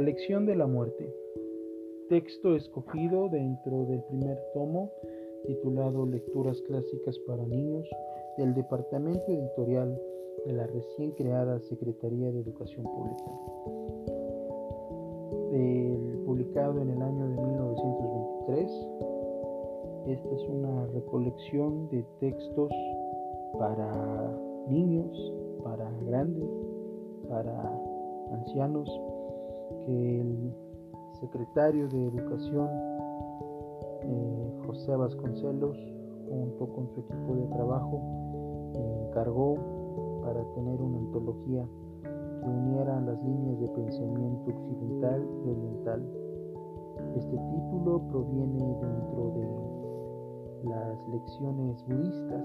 La lección de la muerte. Texto escogido dentro del primer tomo titulado Lecturas Clásicas para Niños del Departamento Editorial de la recién creada Secretaría de Educación Pública. publicado en el año de 1923. Esta es una recolección de textos para niños, para grandes, para ancianos, que el secretario de Educación, eh, José Vasconcelos, junto con su equipo de trabajo, encargó para tener una antología que uniera las líneas de pensamiento occidental y oriental. Este título proviene dentro de las lecciones budistas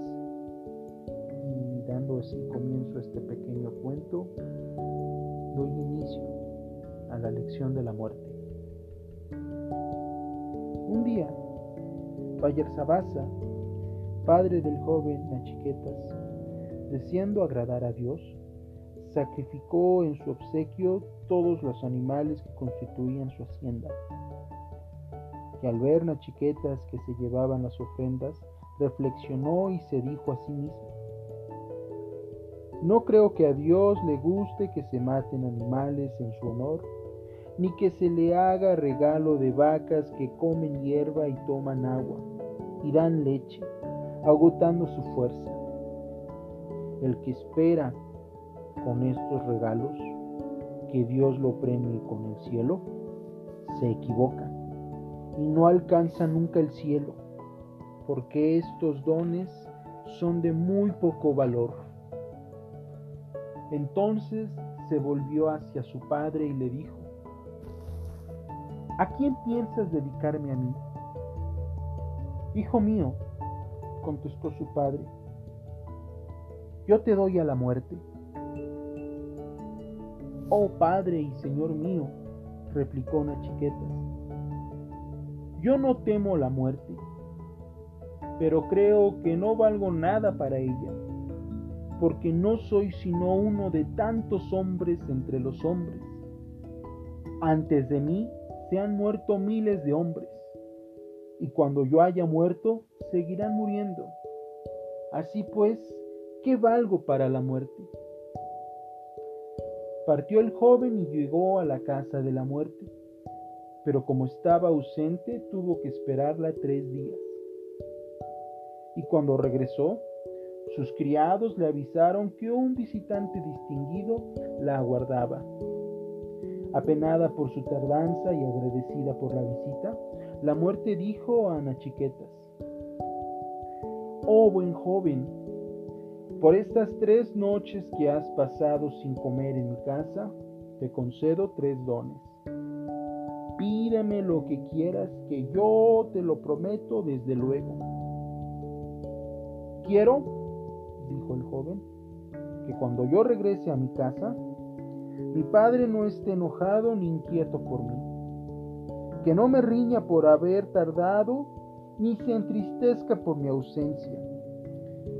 y dando así comienzo a este pequeño cuento, doy inicio a la lección de la muerte. Un día, Sabasa, padre del joven Nachiquetas, deseando agradar a Dios, sacrificó en su obsequio todos los animales que constituían su hacienda. Y al ver Nachiquetas que se llevaban las ofrendas, reflexionó y se dijo a sí mismo, no creo que a Dios le guste que se maten animales en su honor, ni que se le haga regalo de vacas que comen hierba y toman agua y dan leche, agotando su fuerza. El que espera con estos regalos que Dios lo premie con el cielo, se equivoca y no alcanza nunca el cielo, porque estos dones son de muy poco valor. Entonces se volvió hacia su padre y le dijo, ¿A quién piensas dedicarme a mí? Hijo mío, contestó su padre, yo te doy a la muerte. Oh Padre y Señor mío, replicó Nachiquetas, yo no temo la muerte, pero creo que no valgo nada para ella porque no soy sino uno de tantos hombres entre los hombres. Antes de mí se han muerto miles de hombres, y cuando yo haya muerto, seguirán muriendo. Así pues, ¿qué valgo para la muerte? Partió el joven y llegó a la casa de la muerte, pero como estaba ausente, tuvo que esperarla tres días. Y cuando regresó, sus criados le avisaron que un visitante distinguido la aguardaba. Apenada por su tardanza y agradecida por la visita, la muerte dijo a Nachiquetas, Oh buen joven, por estas tres noches que has pasado sin comer en mi casa, te concedo tres dones. Pídeme lo que quieras, que yo te lo prometo desde luego. Quiero dijo el joven, que cuando yo regrese a mi casa, mi padre no esté enojado ni inquieto por mí, que no me riña por haber tardado, ni se entristezca por mi ausencia,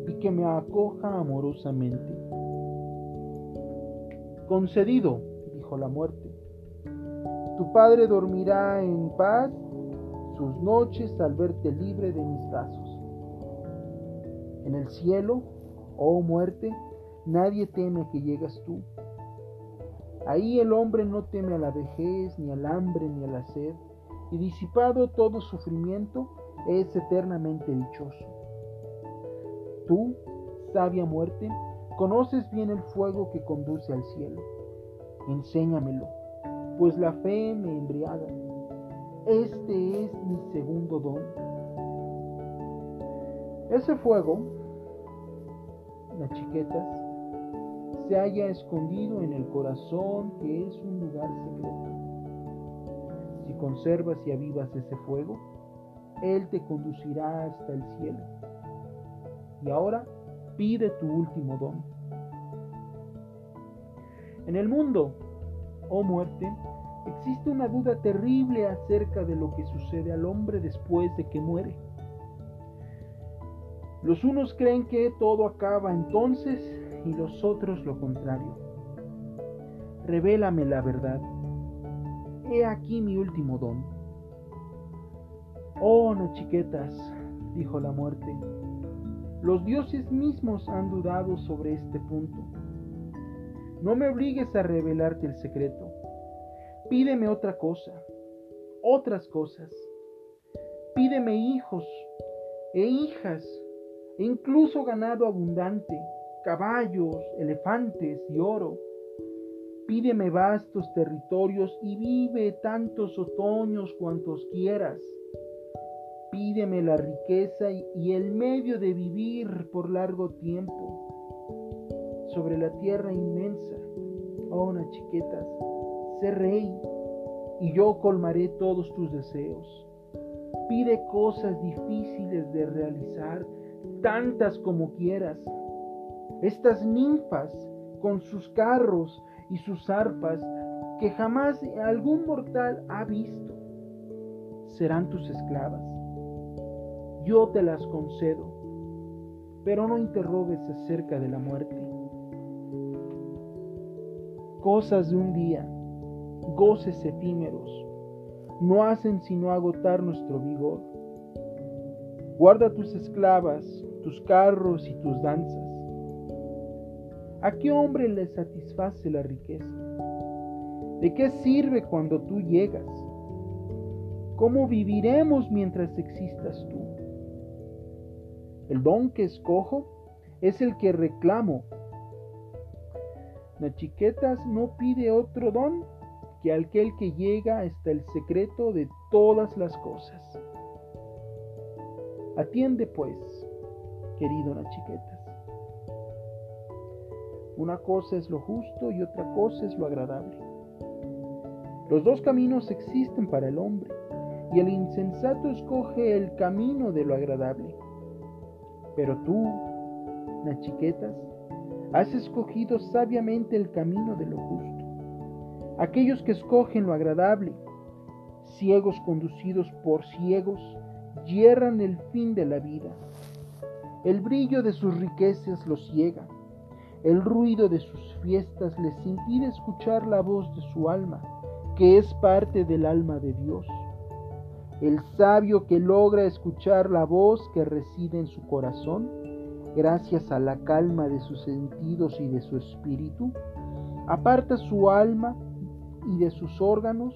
y que me acoja amorosamente. Concedido, dijo la muerte. Tu padre dormirá en paz sus noches al verte libre de mis brazos. En el cielo Oh muerte, nadie teme que llegas tú. Ahí el hombre no teme a la vejez, ni al hambre, ni a la sed, y disipado todo sufrimiento, es eternamente dichoso. Tú, sabia muerte, conoces bien el fuego que conduce al cielo. Enséñamelo, pues la fe me embriaga. Este es mi segundo don. Ese fuego las chiquetas, se haya escondido en el corazón que es un lugar secreto. Si conservas y avivas ese fuego, Él te conducirá hasta el cielo. Y ahora pide tu último don. En el mundo, oh muerte, existe una duda terrible acerca de lo que sucede al hombre después de que muere. Los unos creen que todo acaba entonces y los otros lo contrario. Revélame la verdad. he aquí mi último don. Oh, Nachiquetas, dijo la muerte, los dioses mismos han dudado sobre este punto. No me obligues a revelarte el secreto. Pídeme otra cosa, otras cosas. Pídeme hijos e hijas, e incluso ganado abundante, caballos, elefantes y oro. Pídeme vastos territorios y vive tantos otoños cuantos quieras. Pídeme la riqueza y el medio de vivir por largo tiempo sobre la tierra inmensa. Oh, chiquetas, sé rey y yo colmaré todos tus deseos. Pide cosas difíciles de realizar, tantas como quieras. Estas ninfas con sus carros y sus arpas que jamás algún mortal ha visto, serán tus esclavas yo te las concedo, pero no interrogues acerca de la muerte. Cosas de un día, goces efímeros, no hacen sino agotar nuestro vigor. Guarda tus esclavas, tus carros y tus danzas. ¿A qué hombre le satisface la riqueza? ¿De qué sirve cuando tú llegas? ¿Cómo viviremos mientras existas tú? El don que escojo es el que reclamo. Nachiquetas no pide otro don que aquel que llega hasta el secreto de todas las cosas. Atiende pues, querido Nachiquetas. Una cosa es lo justo y otra cosa es lo agradable. Los dos caminos existen para el hombre, y el insensato escoge el camino de lo agradable pero tú, Nachiquetas, has escogido sabiamente el camino de lo justo. Aquellos que escogen lo agradable, ciegos conducidos por ciegos, yerran el fin de la vida. El brillo de sus riquezas los ciega. El ruido de sus fiestas les impide escuchar la voz de su alma, que es parte del alma de Dios. El sabio que logra escuchar la voz que reside en su corazón, gracias a la calma de sus sentidos y de su espíritu, aparta su alma y de sus órganos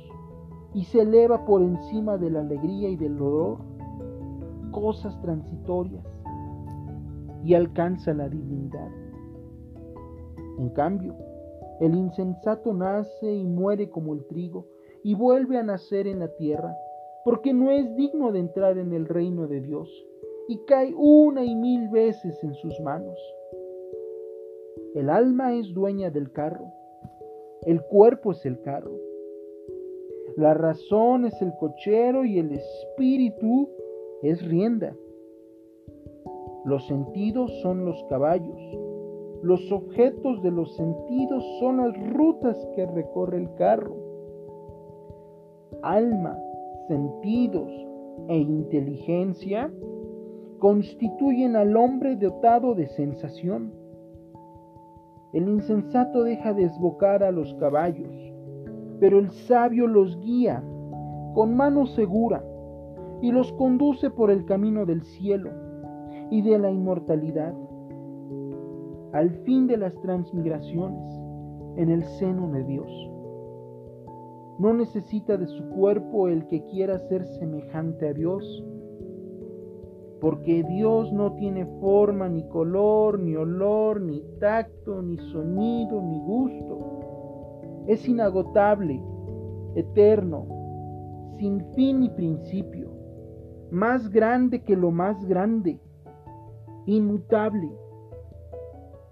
y se eleva por encima de la alegría y del dolor, cosas transitorias, y alcanza la divinidad. En cambio, el insensato nace y muere como el trigo y vuelve a nacer en la tierra porque no es digno de entrar en el reino de Dios y cae una y mil veces en sus manos. El alma es dueña del carro, el cuerpo es el carro, la razón es el cochero y el espíritu es rienda. Los sentidos son los caballos, los objetos de los sentidos son las rutas que recorre el carro. Alma, sentidos e inteligencia constituyen al hombre dotado de sensación. El insensato deja desbocar a los caballos, pero el sabio los guía con mano segura y los conduce por el camino del cielo y de la inmortalidad, al fin de las transmigraciones en el seno de Dios. No necesita de su cuerpo el que quiera ser semejante a Dios, porque Dios no tiene forma, ni color, ni olor, ni tacto, ni sonido, ni gusto. Es inagotable, eterno, sin fin ni principio, más grande que lo más grande, inmutable.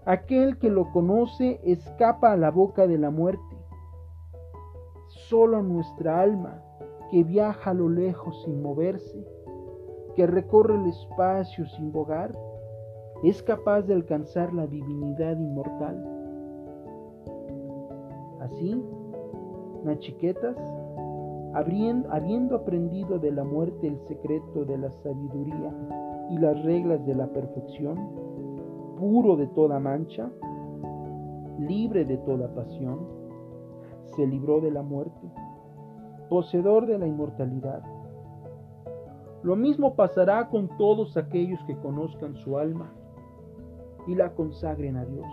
Aquel que lo conoce escapa a la boca de la muerte Solo nuestra alma, que viaja a lo lejos sin moverse, que recorre el espacio sin bogar, es capaz de alcanzar la divinidad inmortal. Así, Nachiquetas, habiendo aprendido de la muerte el secreto de la sabiduría y las reglas de la perfección, puro de toda mancha, libre de toda pasión, se libró de la muerte poseedor de la inmortalidad. Lo mismo pasará con todos aquellos que conozcan su alma y la consagren a Dios.